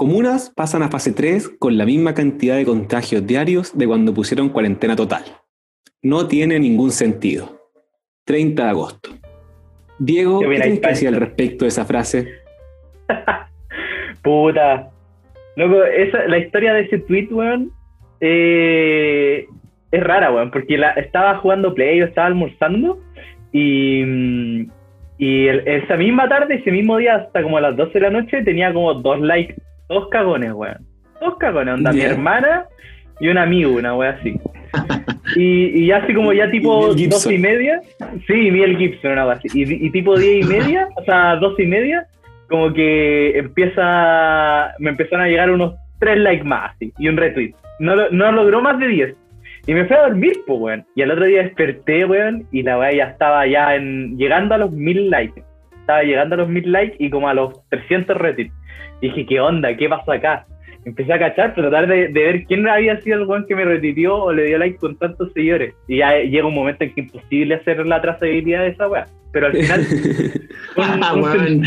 Comunas pasan a fase 3 con la misma cantidad de contagios diarios de cuando pusieron cuarentena total. No tiene ningún sentido. 30 de agosto. Diego, Qué ¿qué bien, tienes que decir al respecto de esa frase? Puta. Loco, esa, la historia de ese tweet, weón, eh, es rara, weón, porque la, estaba jugando Play, yo estaba almorzando y, mm, y el- esa misma tarde, ese mismo día, hasta como a las 12 de la noche, tenía como dos likes, dos cagones, weón. Dos cagones, onda, mi hermana y un amigo, una wea así. Y, y así como ya tipo dos y media, sí, Miel Gibson, una así. Y, y tipo diez y media, o sea, dos y media, como que empieza, me empezaron a llegar unos tres likes más, así, y un retweet. No, no logró más de 10. Y me fui a dormir, pues, weón. Y al otro día desperté, weón, y la weá ya estaba ya en, llegando a los mil likes. Estaba llegando a los mil likes y como a los 300 retweets. Dije, ¿qué onda? ¿Qué pasó acá? Empecé a cachar, tratar de, de ver quién había sido el weón que me retuiteó o le dio like con tantos seguidores. Y ya llega un momento en que es imposible hacer la trazabilidad de esa weá. Pero al final, Ah, weón.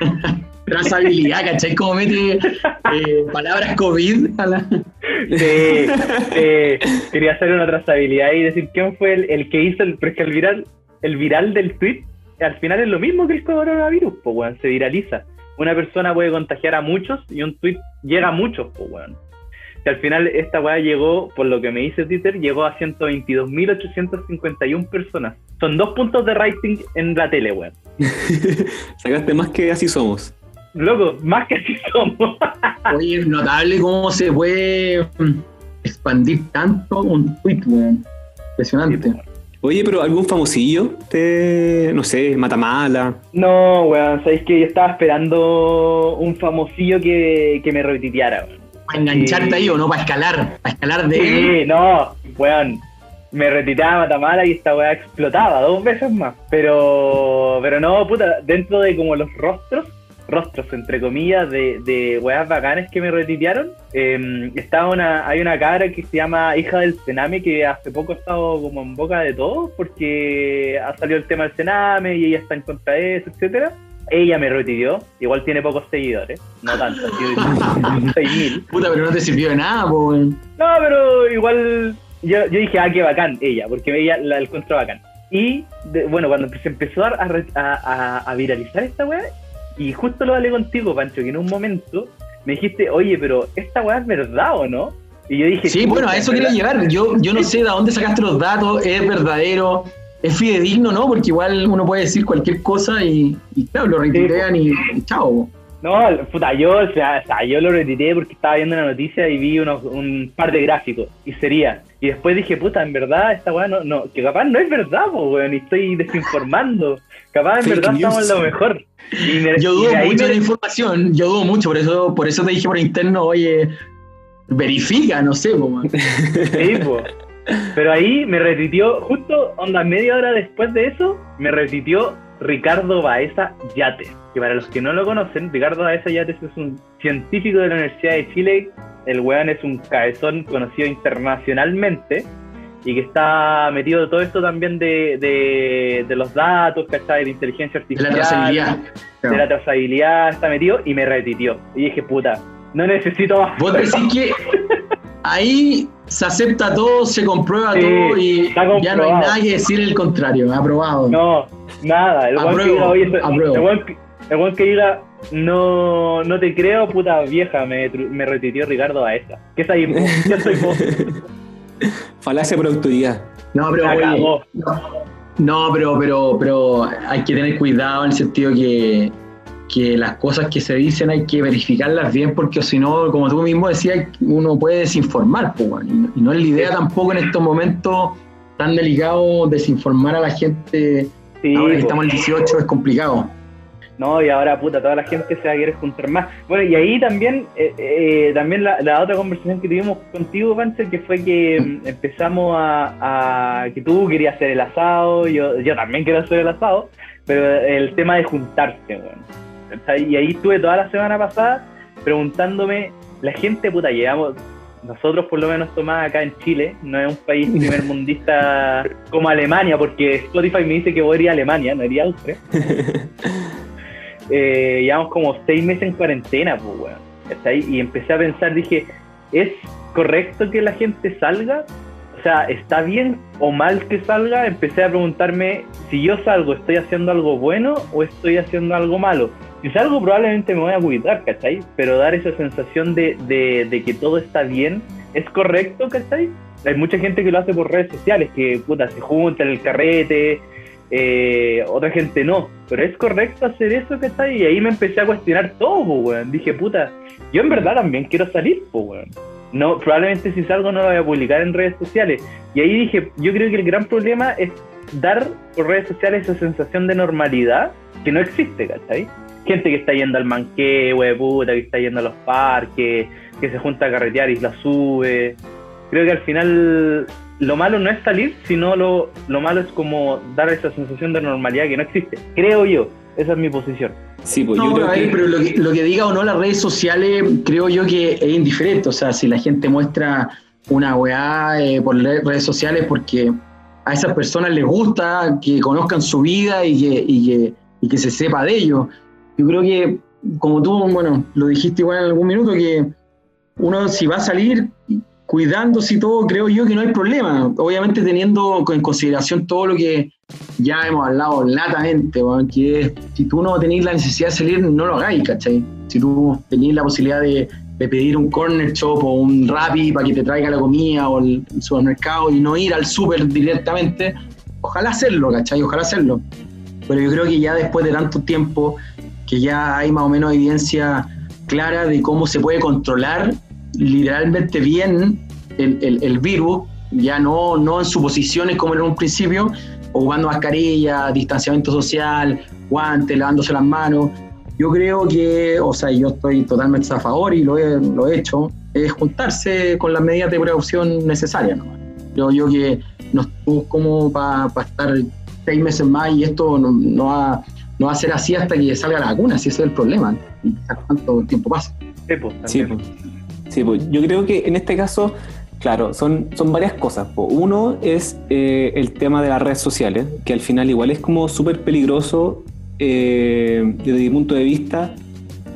Trazabilidad, ¿cachai? Como mete eh, palabras COVID a la... Sí, quería hacer una trazabilidad y decir quién fue el, el que hizo el, pero es que el viral, el viral del tweet al final es lo mismo que el coronavirus, pues weón, se viraliza. Una persona puede contagiar a muchos y un tweet llega a muchos, pues weón. Que al final esta weá llegó, por lo que me dice Twitter, llegó a 122.851 personas. Son dos puntos de rating en la tele, weón. Sacaste más que así somos. Loco, más que así somos. Oye, es notable cómo se puede expandir tanto un tweet, weón. Impresionante. Oye, pero algún famosillo, te, no sé, Matamala. No, weón, sabéis que yo estaba esperando un famosillo que, que me retuiteara, weón. Para engancharte ahí o no, para escalar. Para escalar de Sí, no, weón. Me retuiteaba Matamala y esta weá explotaba dos veces más. Pero, pero no, puta, dentro de como los rostros, rostros entre comillas, de, de weas bacanes que me retuitearon, eh, estaba una, hay una cabra que se llama Hija del Cename que hace poco ha estado como en boca de todos porque ha salido el tema del Cename y ella está en contra de eso, etcétera. Ella me retuiteó, igual tiene pocos seguidores, no tanto, tiene 6.000. Puta, pero no te sirvió de nada, weón. No, pero igual yo, yo dije, ah, qué bacán ella, porque ella la encuentro bacán. Y de- bueno, cuando se empezó a, a- a- a viralizar esta weá, y justo lo hablé contigo, Pancho, que en un momento me dijiste, oye, pero esta weá es verdad o no? Y yo dije, Sí, bueno, a eso quería llegar. Yo, yo no sé de dónde sacaste los datos, es verdadero, es fidedigno, ¿no? Porque igual uno puede decir cualquier cosa y, y claro, lo retuitean y, y chao. No, puta, yo, o sea, o sea, yo lo retiré porque estaba viendo una noticia y vi unos, un par de gráficos, y sería. Y después dije, puta, en verdad, esta weá no, no, que capaz no es verdad, po, weón, y estoy desinformando. Capaz en Fake verdad news. estamos en lo mejor. Y me- Yo dudo mucho me- de la información, yo dudo mucho, por eso, por eso te dije por interno, oye, verifica, no sé, po, man. Sí, po. Pero ahí me repitió, justo onda media hora después de eso, me repitió Ricardo Baeza Yates. Que para los que no lo conocen, Ricardo Baeza Yates es un científico de la Universidad de Chile. El weón es un cabezón conocido internacionalmente y que está metido todo esto también de, de, de los datos, ¿cachai? De inteligencia de la artificial trazabilidad. de la trazabilidad, está metido y me repitió. Y dije, puta, no necesito más. Vos decís que ahí se acepta todo, se comprueba Sí, todo y ya no hay nada que decir el contrario, aprobado. No, nada. El weón que Apruebo, diga, oye, apruebo. el que- el weón que diga, no, no te creo, puta vieja, me, tru- me retuiteó Ricardo Baeza. ¿Qué es ahí? po? Yo soy vos. Falacia por autoridad. No, pero oye. No, pero, pero, pero hay que tener cuidado en el sentido que, que las cosas que se dicen hay que verificarlas bien porque si no, como tú mismo decías, uno puede desinformar, pues, bueno, y, no- y no es la idea tampoco en estos momentos tan delicados desinformar a la gente. Sí, Ahora que po. estamos en el 18 es complicado. No, y ahora, puta, toda la gente se va a querer juntar más. Bueno, y ahí también, eh, eh, también la, la otra conversación que tuvimos contigo, Pancho, que fue que mm, empezamos a, a- que tú querías hacer el asado, yo, yo también quiero hacer el asado, pero el tema de juntarse, bueno. Y ahí estuve toda la semana pasada preguntándome, la gente, puta, llevamos, nosotros por lo menos Tomás acá en Chile, no es un país primermundista como Alemania, porque Spotify me dice que voy a ir a Alemania, no iría a Austria eh, llevamos como seis meses en cuarentena, pues, weón. Y empecé a pensar, dije, ¿es correcto que la gente salga? O sea, ¿está bien o mal que salga? Empecé a preguntarme, si yo salgo, ¿estoy haciendo algo bueno o estoy haciendo algo malo? Si salgo probablemente me voy a cuidar, ¿cachai? Pero dar esa sensación de, de, de que todo está bien, ¿es correcto, ¿cachai? Hay mucha gente que lo hace por redes sociales, que puta, se junta en el carrete, eh, otra gente no. Pero es correcto hacer eso, ¿cachai? Y ahí me empecé a cuestionar todo, po, weón. Dije, puta, yo en verdad también quiero salir, po, weón. No, probablemente si salgo no lo voy a publicar en redes sociales. Y ahí dije, yo creo que el gran problema es dar por redes sociales esa sensación de normalidad que no existe, ¿cachai? Gente que está yendo al manqueo, puta, que está yendo a los parques, que se junta a carretear y la sube. Creo que al final lo malo no es salir, sino lo, lo malo es como dar esa sensación de normalidad que no existe. Creo yo, esa es mi posición. Sí, pues No, yo creo a ver, que... pero lo que, lo que diga o no las redes sociales, creo yo que es indiferente. O sea, si la gente muestra una weá eh, por redes sociales porque a esas personas les gusta que conozcan su vida y que, y que, y que se sepa de ello. Yo creo que, como tú, bueno, lo dijiste igual en algún minuto, que uno si va a salir cuidándose y todo, creo yo que no hay problema. Obviamente teniendo en consideración todo lo que ya hemos hablado latamente, weón, que si tú no tenés la necesidad de salir, no lo hagáis, ¿cachai? Si tú tenés la posibilidad de, de pedir un corner shop o un Rappi para que te traiga la comida o el, el supermercado y no ir al súper directamente, ojalá hacerlo, ¿cachai? Ojalá hacerlo. Pero yo creo que ya después de tanto tiempo, que ya hay más o menos evidencia clara de cómo se puede controlar literalmente bien el, el- el virus, ya no, no en suposiciones como en un principio, ocupando mascarilla, distanciamiento social, guantes, lavándose las manos. Yo creo que, o sea, yo estoy totalmente a favor y lo he, lo he hecho, es juntarse con las medidas de precaución necesarias. ¿no? Creo yo que no estuvo como para estar seis meses más y esto no, no va, no va a ser así hasta que salga la vacuna, si ese es el problema. Y quizás cuánto tiempo pasa. Sí, pues, Sí, pues. Yo creo que en este caso, claro, son, son varias cosas. Uno es eh, el tema de las redes sociales, que al final igual es como súper peligroso eh, desde mi punto de vista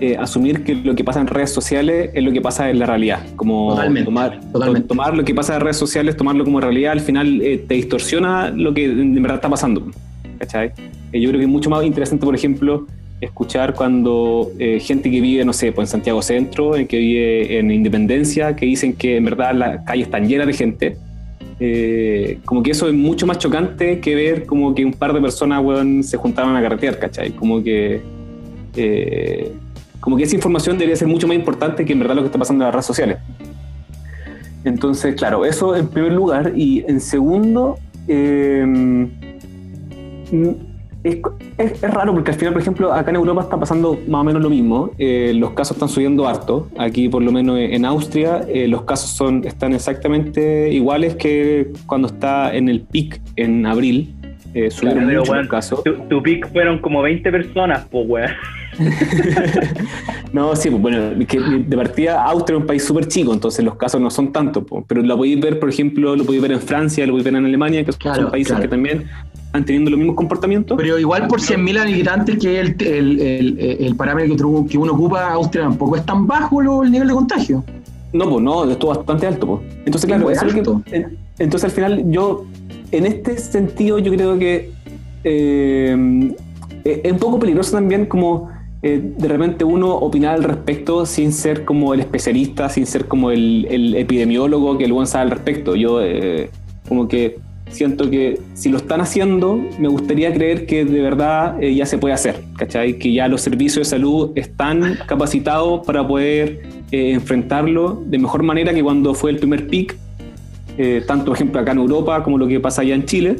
eh, asumir que lo que pasa en redes sociales es lo que pasa en la realidad. Como Totalmente, tomar, totalmente. tomar lo que pasa en redes sociales, tomarlo como realidad, al final te distorsiona lo que en verdad está pasando. ¿cachai? Yo creo que es mucho más interesante, por ejemplo, escuchar cuando eh, gente que vive, no sé, pues en Santiago Centro, en que vive en Independencia, que dicen que en verdad las calles están llenas de gente. Eh, como que eso es mucho más chocante que ver como que un par de personas se juntaban a carretear, ¿cachai? Como que, eh, como que esa información debería ser mucho más importante que en verdad lo que está pasando en las redes sociales. Entonces, claro, eso en primer lugar. Y en segundo, eh, es, es- es raro porque al final, por ejemplo, acá en Europa está pasando más o menos lo mismo. Eh, los casos están subiendo harto. Aquí, por lo menos en Austria, eh, los casos son, están exactamente iguales que cuando está en el pic en abril. Eh, subieron Pero, mucho los casos. Tu, tu pick fueron como 20 personas, pues, weón. No, sí, pues bueno, que de partida Austria es un país súper chico, entonces los casos no son tantos, po. pero lo podéis ver, por ejemplo, lo podéis ver en Francia, lo podéis ver en Alemania, que son Claro, países claro. que también están teniendo los mismos comportamientos. Pero igual por 100.000 habitantes, que es el, el, el, el parámetro que uno- ocupa, Austria tampoco es tan bajo lo- el nivel de contagio. No, pues no, esto es bastante alto. Pues. Entonces, claro, muy eso es lo alto. que- en- entonces al final yo, en este sentido, yo creo que eh, eh, es un poco peligroso también como eh, de repente uno opinar al respecto sin ser como el especialista, sin ser como el, el epidemiólogo que luego sabe al respecto. Yo eh, como que siento que si lo están haciendo, me gustaría creer que de verdad eh, ya se puede hacer, ¿cachai? Que ya los servicios de salud están capacitados para poder eh, enfrentarlo de mejor manera que cuando fue el primer pic, eh, tanto por ejemplo acá en Europa como lo que pasa allá en Chile.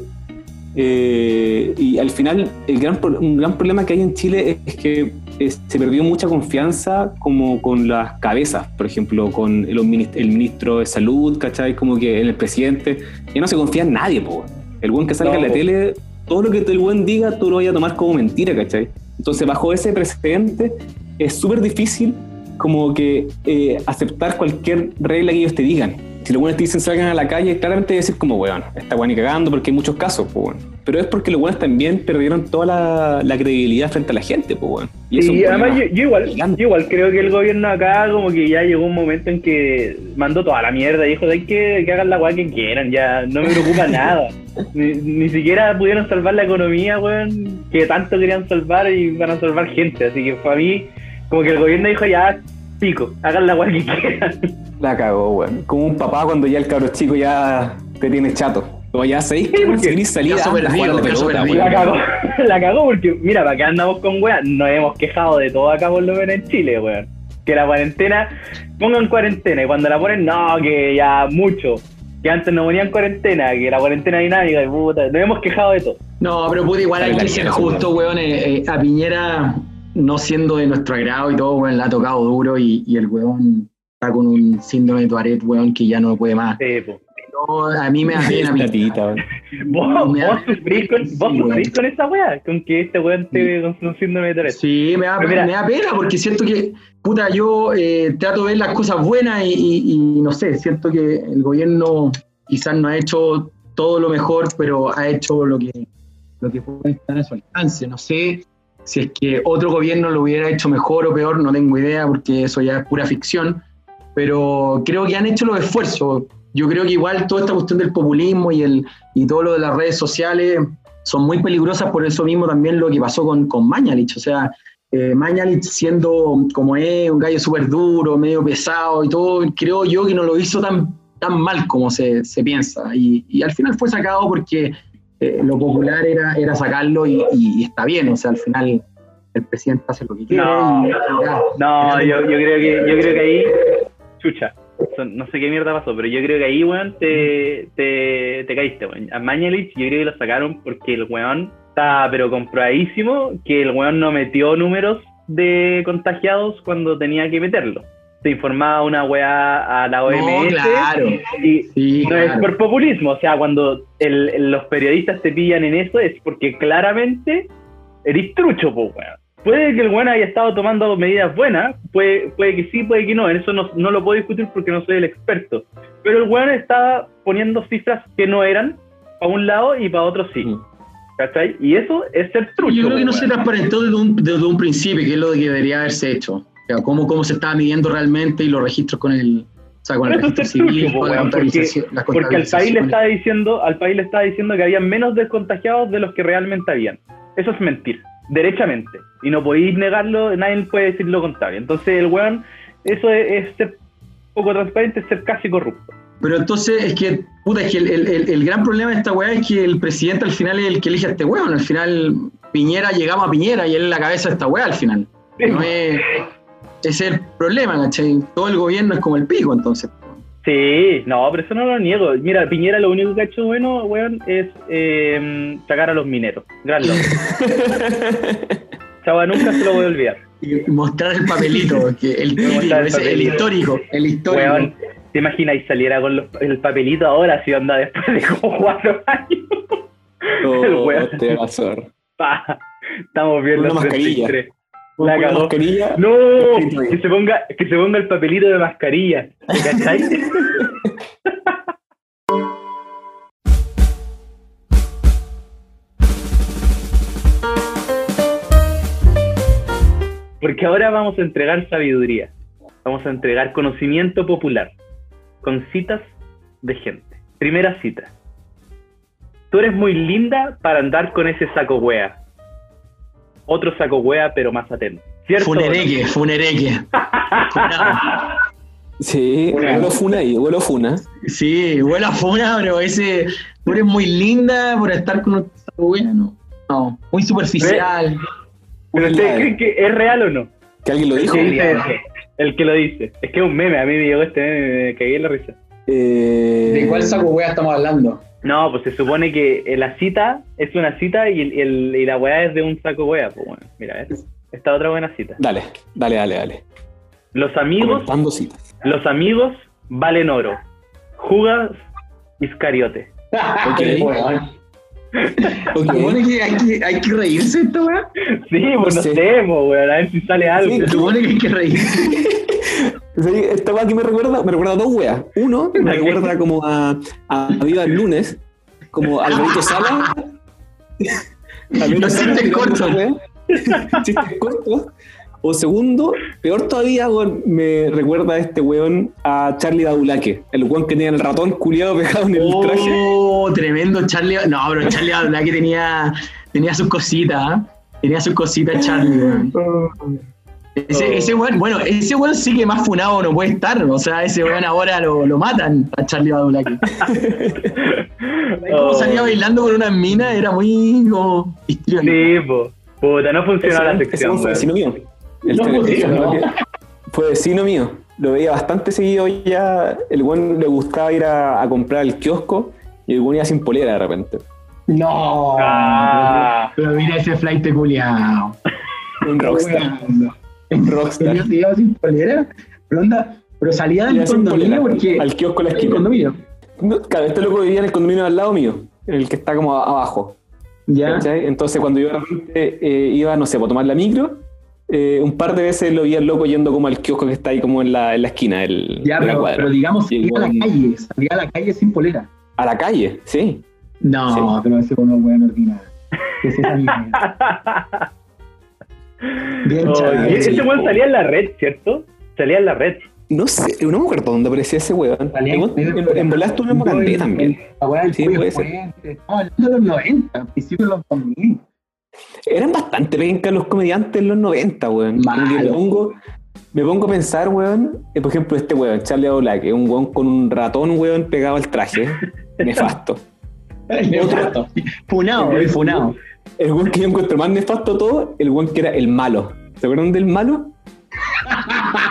Eh, y al final, el gran, un gran problema que hay en Chile es, que eh, se perdió mucha confianza como con las cabezas, por ejemplo, con el, el ministro de salud, ¿cachai? Como que en el presidente, ya no se confía en nadie, po. El buen que salga en la No. tele, todo lo que el buen diga, tú lo vayas a tomar como mentira, ¿cachai? Entonces, bajo ese precedente, es súper difícil como que eh, aceptar cualquier regla que ellos te digan. Si los buenos te dicen salgan a la calle, claramente decir como, weón, está weón y cagando porque hay muchos casos, pues, weón. Pero es porque los buenos también perdieron toda la, la credibilidad frente a la gente, pues, weón. Y, es un además yo, yo igual, yo igual creo que el gobierno acá como que ya llegó un momento en que mandó toda la mierda y dijo, hay que, que hagan la weá que quieran, ya no me preocupa nada. Ni, ni siquiera pudieron salvar la economía, weón, que tanto querían salvar y van a salvar gente. Así que para mí, como que el gobierno dijo, ya, pico, hagan la weá que quieran. La cagó, weón. Como un papá cuando ya el cabro chico ya te tiene chato. O ya que porque si querés salir a jugar la pelota. La weón. cagó, la cagó porque, mira, para qué andamos con weá, nos hemos quejado de todo acá por lo menos en Chile, weón. Que la cuarentena, pongan cuarentena y cuando la ponen, no, que ya mucho. Que antes no ponían cuarentena, que la cuarentena dinámica, y puta, nos hemos quejado de todo. No, pero puta, igual hay que ser justo, weón. eh, eh, a Piñera, no siendo de nuestro agrado y todo, weón, le ha tocado duro y, y el weón está con un síndrome de Tourette, weón, que ya no puede más. Sí, po. No, a mí me da pena, Piñera. Tatita, weón. ¿Vos, Me vos sufrís, con, vos Sí, sufrís weón. con esa weá? Con que este weón te con un síndrome de Tourette. Sí, me da, me da pena porque siento que, puta, yo eh, trato de ver las cosas buenas y, y- y no sé, siento que el gobierno quizás no ha hecho todo lo mejor, pero ha hecho lo que, lo que puede estar a su alcance. No sé si es que otro gobierno lo hubiera hecho mejor o peor, no tengo idea porque eso ya es pura ficción, pero creo que han hecho los esfuerzos. Yo creo que igual toda esta cuestión del populismo y, el, y todo lo de las redes sociales son muy peligrosas por eso mismo también lo que pasó con, con Mañalich. O sea, eh, Mañalich siendo como es, un gallo súper duro, medio pesado y todo, creo yo que no lo hizo tan, tan mal como se, se piensa. Y, y al final fue sacado porque eh, lo popular era, era sacarlo y, y está bien. O sea, al final el presidente hace lo que quiere. No. y ya. No, yo, yo creo que yo creo que ahí, chucha, son- no sé qué mierda pasó, pero yo creo que ahí, weón, te, te, te caíste, weón. A Mañalich yo creo que lo sacaron porque el weón está, pero comprobadísimo, que el weón no metió números de contagiados cuando tenía que meterlo. Se informaba una weá a la OMS No, claro. y Sí, no es claro. por populismo, o sea, cuando el- los periodistas te pillan en eso es porque claramente eres trucho, po, weón. Puede que el weón haya estado tomando medidas buenas, puede, puede que sí, puede que no, en eso no, no lo puedo discutir porque no soy el experto. Pero el weón estaba poniendo cifras que no eran para un lado y para otro sí. Mm. ¿Cachai? Y eso es ser trucho. Yo creo que no se transparentó desde un, desde un principio, que es lo que debería haberse hecho. Sea, cómo, cómo se estaba midiendo realmente y los registros con el, o sea, con el registro civil, porque- Porque al país le estaba diciendo, al país le estaba diciendo que había menos descontagiados de los que realmente habían. Eso es mentir, derechamente. Y no podéis negarlo, nadie puede decir lo contrario. Entonces el weón, eso es, es ser poco transparente, es ser casi corrupto. Pero entonces es que, puta, es que el, el- el- el gran problema de esta weá es que el presidente al final es el que elige a este weón. Al final, Piñera llegamos a Piñera y él es la cabeza de esta weá al final. No es, ese es el problema, ¿cachai? Todo el gobierno es como el pico, entonces. Sí, no, pero eso no lo niego. Mira, Piñera lo único que ha hecho bueno, weón, es eh, sacar a los mineros. Gran logro. Chava, nunca se lo voy a olvidar. Y mostrar el papelito, que el típico, el ese, el papelito. histórico, el histórico. Weón, ¿te imaginas y saliera con los- el papelito ahora si onda después de como cuatro años? El Oh, weón. te va a hacer. Pa, Estamos viendo Una mascarilla. 33. La mascarilla. No, que se ponga, que se ponga el papelito de mascarilla. ¿te ¿Cachai? Porque ahora vamos a entregar sabiduría. Vamos a entregar conocimiento popular. Con citas de gente. Primera cita. Tú eres muy linda para andar con ese saco wea. Otro saco wea, pero más atento. ¿Cierto? no? Funereque, funereque. Sí, huelo funa ahí, huelo funa. Sí, huele a funa, pero ese. Tú eres muy linda por estar con un bueno. No, muy superficial. ¿Pero Una ustedes creen que es real o no? Que alguien lo El dijo. que dice eso. El que lo dice. Es que es un meme. A mí me llegó este meme me cagué en la risa. Eh, wea estamos hablando? No, pues se supone que eh, la cita es una cita y, el, y el- y la weá es de un saco wea. Pues bueno, mira, ¿ves? esta otra buena cita. Dale, dale, dale, dale. Los amigos, Comentando citas. los amigos valen oro. Jugas Iscariote. Ok. Ok. Supone que hay, que hay que reírse esta weá. Sí, pues no sé. sé, pues, weón, a ver si sale algo. Sí, Se supone que hay que reírse. Esta weá que me recuerda, me recuerda a dos weas. Uno, me recuerda como a, a Viva el lunes, como Alvarito Sala. Los chistes cortos. Chistes cortos. O segundo, peor todavía, weón, me recuerda a este weón a Charlie Badulaque, el weón que tenía el ratón culiado pegado en el traje. Oh, tremendo Charlie. No, pero Charlie Badulaque tenía, tenía sus cositas, ¿ah? Tenía sus cositas Charlie, weón. Ese, ese weón, bueno, ese weón sí que más funado no puede estar. O sea, ese weón ahora lo, lo matan a Charlie Badulaque. Como salía bailando con una mina, era muy como histriónico. Sí, po. Puta, no funcionó la sección. fue vecino mío. El No. ¿no? Fue vecino mío. Lo veía bastante seguido ya. El weón le gustaba ir a, a comprar al kiosco y el weón iba sin polera de repente. No. Ah. Pero mira ese flight culiao. Un rockstar. ¿En Rockstar. se iba sin polera? Pero onda, pero salía del condominio polera, porque. Al kiosco la el esquina. condominio. No, Claro, este loco vivía en el condominio al lado mío, en el que está como abajo. Ya. Entonces cuando yo de repente eh, iba, no sé, por tomar la micro, eh, un par de veces lo vi al loco yendo como al kiosco que está ahí como en la, en la esquina del, Ya, de la pero, cuadra. pero digamos, el salía a la calle, salía a la calle sin polera. A la calle, sí. No, Sí. pero ese uno weón ordinario. ¿Qué es esa mierda? Bien, Oh, ese weón salía en la red, ¿cierto? Salía en la red. No sé, no me acuerdo dónde aparecía ese weón. Salía En, en estuvo en Morandé el- también. La weá del Sí, puede ser. hablando de los 90, principios de los 2000. Eran bastante pencas los comediantes en los 90, weón. Que Me pongo, me pongo a pensar, weón, eh, por ejemplo, este weón, Charlie Black, un weón con un ratón, weón, pegado al traje. Nefasto. Otro. Funado, el funado. El weón que yo encuentro más nefasto de todo, el weón que era el malo. ¿Se acuerdan del malo?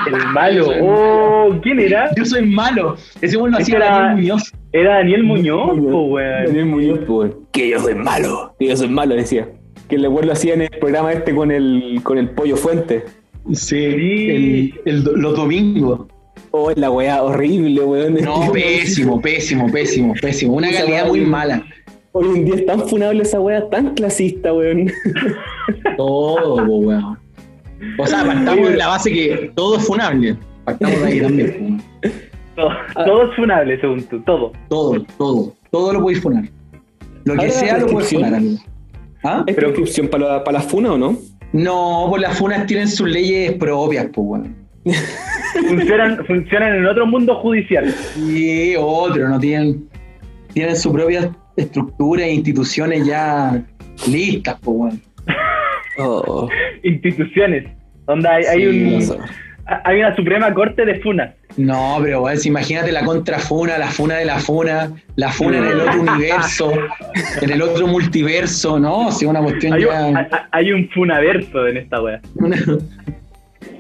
El malo. Oh, ¿quién era? Yo soy malo. Ese weón lo Ese hacía era- Daniel Muñoz. Era Daniel Muñoz, weón. Daniel Muñoz, weón. Que yo soy malo. Que yo soy malo, decía. Que el weón lo hacía en el programa este con el, con el pollo fuente. Sí, Sí. el- el- los domingos. Oh, la weá horrible, weón. No, pésimo, pésimo, pésimo, pésimo. Una calidad muy mala. Hoy en día es tan funable esa weá, tan clasista, weón. Todo, po, weón. O sea, partamos de la base que todo es funable. Partamos de ahí también. po, weón. Todo, todo es funable, según tú. Todo. Todo, todo. Todo lo podéis funar. Lo que Ahora, sea lo podéis prescripción. funar, amigo. ¿Ah? ¿Hay prescripción para la, para la funa o no? No, pues las funas tienen sus leyes propias, pues, weón. Funcionan, funcionan en otro mundo judicial. Y otro, no tienen, tienen su propia estructura e instituciones ya listas, pues, weón. Oh, Instituciones. Donde hay, un, hay una Suprema Corte de Funas. No, pero weón, si imagínate la contrafuna, la funa de la funa, la funa en el otro universo, en el otro multiverso, ¿no? Si una cuestión Hay, un- ya. hay- hay un funaverso en esta wea.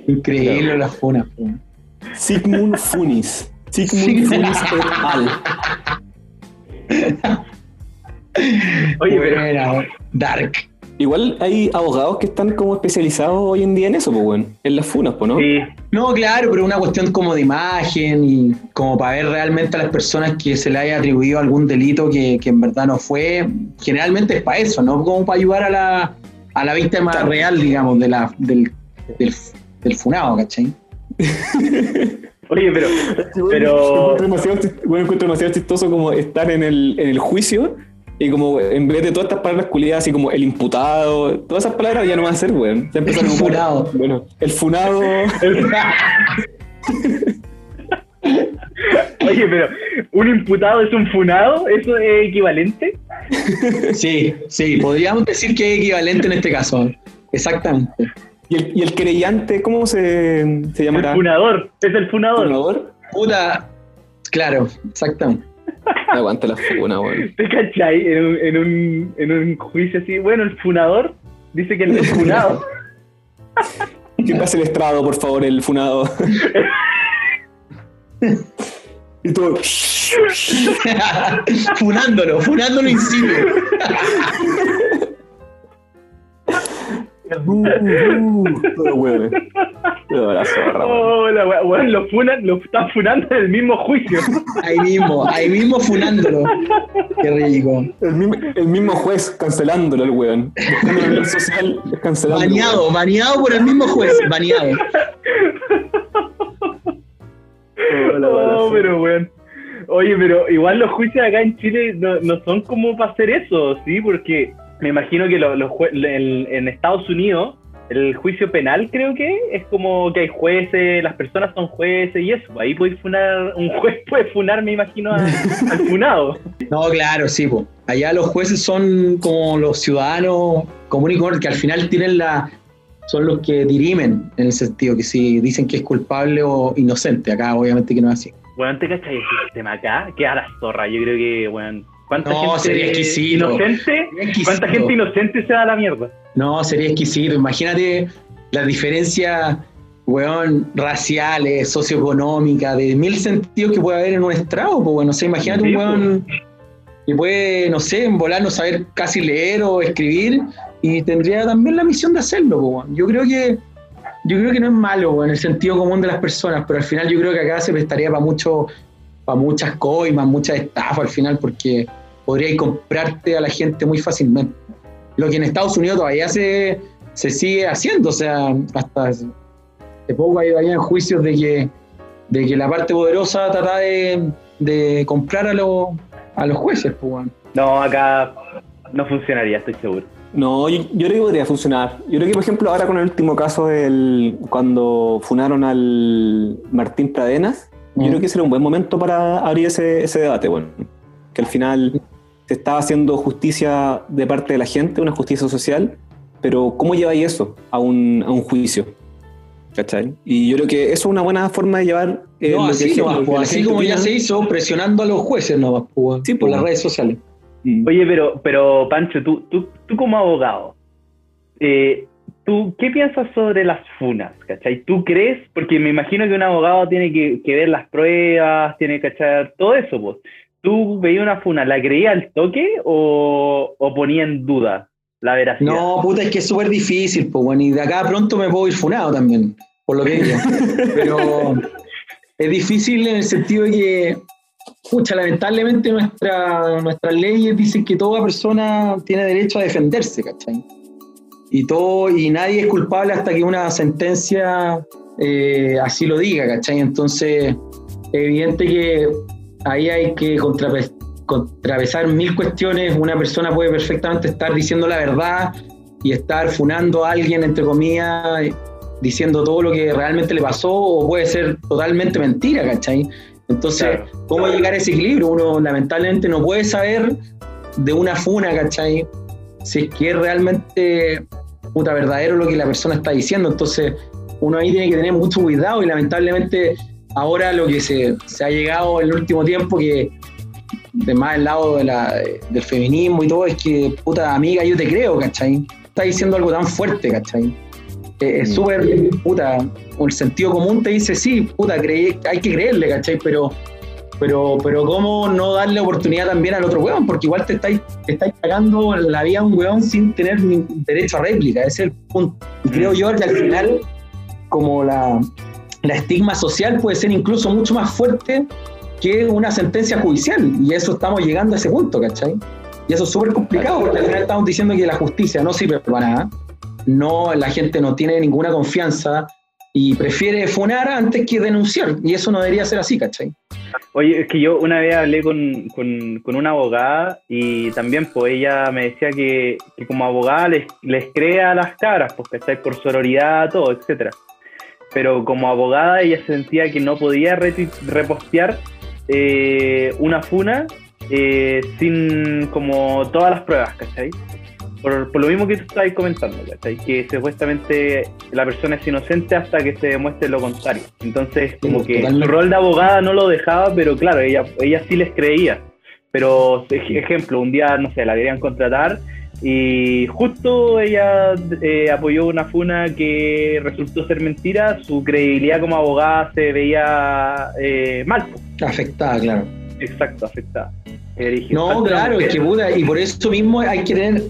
Increíble las funas, pues. Sigmund Funis. Sigmund. Funis et al. Oye, pero. Dark. Igual hay abogados que están como especializados hoy en día en eso, pues, weón. En las funas, pues, ¿no? sí, No, claro, pero una cuestión como de imagen y como para ver realmente a las personas que se le haya atribuido algún delito que, que en verdad no fue. Generalmente es para eso, ¿no? Como para ayudar a la, a la víctima Claro. real, digamos, de la, del, del, del funado, ¿cachai? oye, pero Pero- Encuentro demasiado, bueno, encuentro demasiado chistoso como estar en el, en el juicio y como en vez de todas estas palabras culiadas, así como el imputado, todas esas palabras ya no van a ser, weón. Empezaron El como- funado. Bueno, el funado. Oye, pero ¿un imputado es un funado? ¿Eso es equivalente? Sí, sí, podríamos decir que es equivalente en este caso. Exactamente. ¿Y el, y el querellante, cómo se, se El llamará? funador, es el funador. ¿Funador? Puta, claro, exactamente. Aguanta la funa, weón. ¿Te cachai? En un, en, un, en un juicio así, bueno, el funador dice que el funado. Que pase el estrado, por favor, el funado. y todo. funándolo, funándolo in situ. Uh, todo weón. Todo la zorra, weón. Oh, weón, lo funan, lo están funando en el mismo juicio. Ahí mismo, ahí mismo funándolo. Qué rico. El, mismo, el mismo juez cancelándolo el weón. Buscando la red social, cancelándolo. Baneado, baneado por el mismo juez, baneado. No, pero weón. Oye, pero igual los juicios acá en Chile no, no son como para hacer eso, ¿sí? Porque me imagino que los, los jue- en, en Estados Unidos el juicio penal creo que es como que hay jueces, las personas son jueces y eso. Ahí puede funar, un juez puede funar, me imagino, al funado. No, claro, sí, po. Allá los jueces son como los ciudadanos comunes que al final tienen la. son los que dirimen, en el sentido que si dicen que es culpable o inocente. Acá, obviamente, que no es así. Weón, ¿te cachai ese sistema acá? Que a la zorra, yo creo que, weón. ¿Cuánta No, gente sería exquisito. inocente? Sería exquisito. ¿Cuánta gente inocente se da a la mierda? No, sería exquisito. Imagínate las diferencias, weón, raciales, socioeconómicas, de mil sentidos que puede haber en un estrado, pues, bueno, o sea, imagínate Sí, un weón que puede, no sé, en volar no saber casi leer o escribir y tendría también la misión de hacerlo, pues. Yo creo que yo creo que no es malo, en el sentido común de las personas, pero al final yo creo que acá se prestaría para mucho, para muchas coimas, muchas estafas al final, porque podríais comprarte a la gente muy fácilmente lo que en Estados Unidos todavía se, se sigue haciendo, o sea, hasta hace poco hay habían juicios de que, de que la parte poderosa trata de, de comprar a, los a los jueces, pues. No, acá no funcionaría, estoy seguro. No, yo, yo creo que podría funcionar. Yo creo que, por ejemplo, ahora con el último caso del cuando funaron al Martín Pradenas, yo Mm. creo que será un buen momento para abrir ese, ese debate, bueno. Que al final se está haciendo justicia de parte de la gente, una justicia social, pero ¿cómo lleváis eso a un, a un juicio? ¿Cachai? Y yo creo que eso es una buena forma de llevar eh, No, así, que pues, la así como ya se hizo, presionando a los jueces nomás, pues, weón, Sí, por pues. las redes sociales. Mm. Oye, pero, pero Pancho, tú, tú, tú como abogado, eh, ¿tú qué piensas sobre las funas? ¿Cachai? ¿Tú crees? Porque me imagino que un abogado tiene que, que ver las pruebas, tiene que cachar todo eso, pues. ¿Tú veías una funa, la creías al toque o, o ponía en duda la veracidad? No, puta, es que es súper difícil, pues, weón, y de acá pronto me puedo ir funado también, por lo que digo. Pero es difícil en el sentido de que, pucha, lamentablemente nuestra, nuestras leyes dicen que toda persona tiene derecho a defenderse, ¿cachai? Y, todo, y nadie es culpable hasta que una sentencia eh, así lo diga, ¿cachai? Entonces, es evidente que ahí hay que contrape- contrapesar mil cuestiones. Una persona puede perfectamente estar diciendo la verdad y estar funando a alguien, entre comillas, diciendo todo lo que realmente le pasó, o puede ser totalmente mentira, ¿cachai? Entonces, Claro. ¿cómo llegar a ese equilibrio? Uno lamentablemente no puede saber de una funa, ¿cachai? Si es que es realmente puta verdadero lo que la persona está diciendo. Entonces, uno ahí tiene que tener mucho cuidado y lamentablemente ahora lo que se, se ha llegado en el último tiempo, que de más el lado de la- del feminismo y todo, es que, puta amiga, yo te creo, ¿cachai? Está diciendo algo tan fuerte, ¿cachai? Eh, es súper, puta, el sentido común te dice, sí, puta, creí- hay que creerle, ¿cachai? Pero, pero, pero ¿cómo no darle oportunidad también al otro weón? Porque igual te estáis, te estáis cagando la vida a un weón sin tener derecho a réplica, ese es el punto. Y creo yo que al final, como la, la estigma social puede ser incluso mucho más fuerte que una sentencia judicial. Y eso estamos llegando a ese punto, ¿cachai? Y eso es súper complicado porque al final estamos diciendo que la justicia no sirve para nada. No, la gente no tiene ninguna confianza y prefiere funar antes que denunciar. Y eso no debería ser así, ¿cachai? Oye, es que yo una vez hablé con, con, con una abogada y también pues ella me decía que, como abogada les, les crea las cabras, pues ¿cachai? por sororidad, todo, etcétera. Pero como abogada ella sentía que no podía repostear eh, una funa eh, sin como todas las pruebas, ¿cachai? Por, por lo mismo que tú estabas comentando, ¿cachai? Que supuestamente la persona es inocente hasta que se demuestre lo contrario. Entonces, como que su rol de abogada no lo dejaba, pero claro, ella, ella sí les creía. Pero, ej- ejemplo, un día, no sé, la querían contratar y justo ella eh, apoyó una funa que resultó ser mentira, su credibilidad como abogada se veía eh, mal. Afectada, claro. Exacto, afectada. No, claro, es que puta, y por eso mismo hay que tener,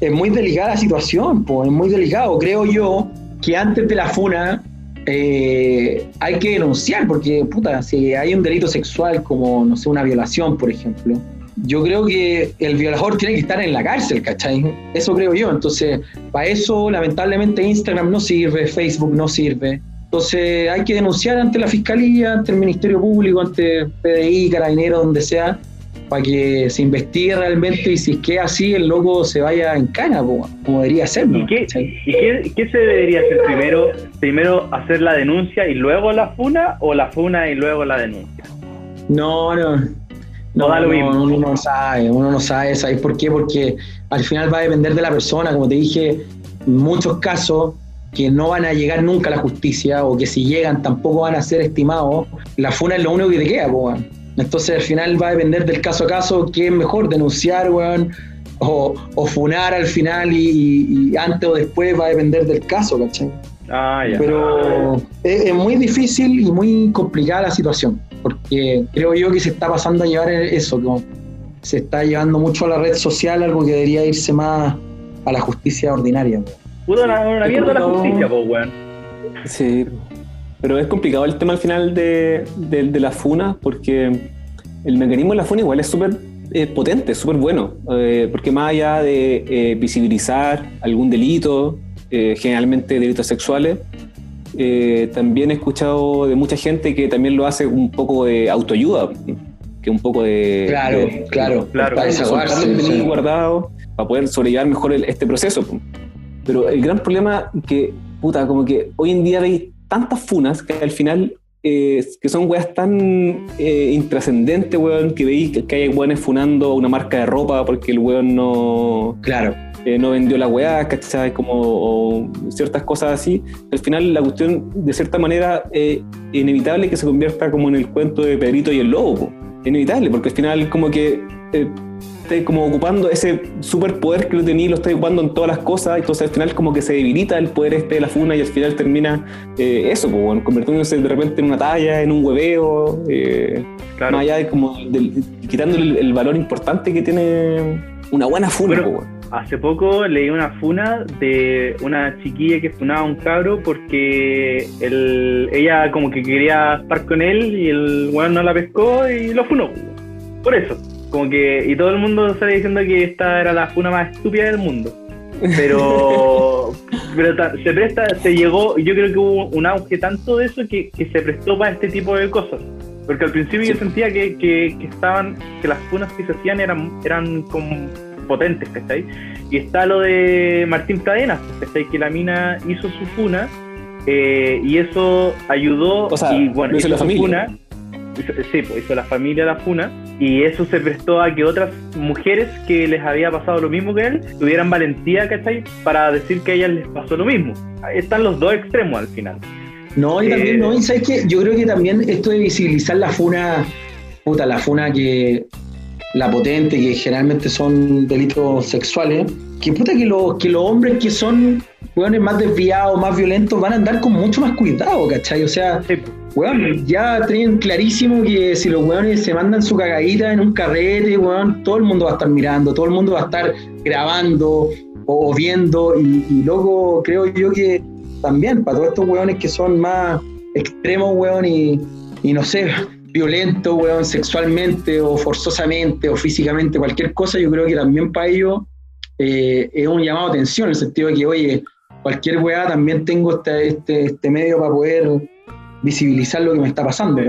es muy delicada la situación, pues, es muy delicado. Creo yo que antes de la funa eh, hay que denunciar, porque puta, si hay un delito sexual como, no sé, una violación, por ejemplo, yo creo que el violador tiene que estar en la cárcel, ¿cachai? Eso creo yo. Entonces, para eso, lamentablemente, Instagram no sirve, Facebook no sirve. Entonces hay que denunciar ante la Fiscalía, ante el Ministerio Público, ante PDI, Carabineros, donde sea, para que se investigue realmente y si es que así el loco se vaya en cana, como debería ser. ¿Y, qué, ¿y qué, se debería hacer primero? ¿Primero hacer la denuncia y luego la funa o la funa y luego la denuncia? No, no. No, da lo mismo. uno no sabe, uno no sabe, ¿sabes por qué? Porque al final va a depender de la persona, como te dije, en muchos casos que no van a llegar nunca a la justicia o que si llegan tampoco van a ser estimados, la funa es lo único que te queda, pues, Entonces al final va a depender del caso a caso qué es mejor, denunciar, weón, o, o, funar al final y, antes o después va a depender del caso, ¿cachai? Ah, ya. Pero es, es, muy difícil y muy complicada la situación, porque creo yo que se está pasando a llevar eso, como se está llevando mucho a la red social, algo que debería irse más a la justicia ordinaria. Pudo una, una mierda la justicia, pues, weón. Sí, pero es complicado el tema al final de, de, la funa, porque el mecanismo de la funa igual es súper eh, potente, súper bueno, eh, porque más allá de eh, visibilizar algún delito, generalmente delitos sexuales, también he escuchado de mucha gente que también lo hace un poco de autoayuda, que un poco de... Claro, claro, claro. Para guardado, para poder sobrellevar mejor este proceso. Pero el gran problema que, puta, como que hoy en día veis tantas funas que al final eh, que son weas tan eh, intrascendentes, weón, que veis que hay weones funando una marca de ropa porque el weón no. Claro. Eh, no vendió la weá, ¿cachai? Como ciertas cosas así. Al final, la cuestión, de cierta manera, es inevitable que se convierta como en el cuento de Pedrito y el Lobo. Inevitable, porque al final, como que esté como ocupando ese superpoder que lo tenía, lo está ocupando en todas las cosas, entonces al final como que se debilita el poder este de la funa y al final termina eh, eso, pues, convirtiéndose de repente en una talla, en un hueveo, eh, más allá de como quitándole el, valor importante que tiene una buena funa. Hace poco leí una funa de una chiquilla que funaba a un cabro porque ella como que quería estar con él y el weón no la pescó y lo funó. Por eso. Como que, y todo el mundo sale diciendo que esta era la funa más estúpida del mundo. Pero, pero se presta, se llegó, yo creo que hubo un auge tanto de eso que, que se prestó para este tipo de cosas. Porque al principio yo sentía que, que, estaban, que las funas que se hacían eran, eran como potentes, ¿cachai? Y está lo de Martín Cadenas, ¿cachai? Que la mina hizo su funa eh, y eso ayudó, y bueno, hizo, la familia. Funa, sí, pues hizo la familia la funa y eso se prestó a que otras mujeres que les había pasado lo mismo que él tuvieran valentía, ¿cachai? Para decir que a ellas les pasó lo mismo. Ahí están los dos extremos al final. No, y también, no, y sabes que yo creo que también esto de visibilizar la funa, puta, la funa que, la potente, que generalmente son delitos sexuales, que puta que, los que los hombres que son weones más desviados, más violentos, van a andar con mucho más cuidado, ¿cachai? O sea, weón, ya tienen clarísimo que si los weones se mandan su cagadita en un carrete, weón, todo el mundo va a estar mirando, todo el mundo va a estar grabando o, viendo, y, luego creo yo que también para todos estos weones que son más extremos, weón, y, y no sé, violentos, weón, sexualmente o forzosamente o físicamente, cualquier cosa, yo creo que también para ellos eh, es un llamado a atención, en el sentido de que, oye, cualquier weá también tengo este, este, este medio para poder visibilizar lo que me está pasando.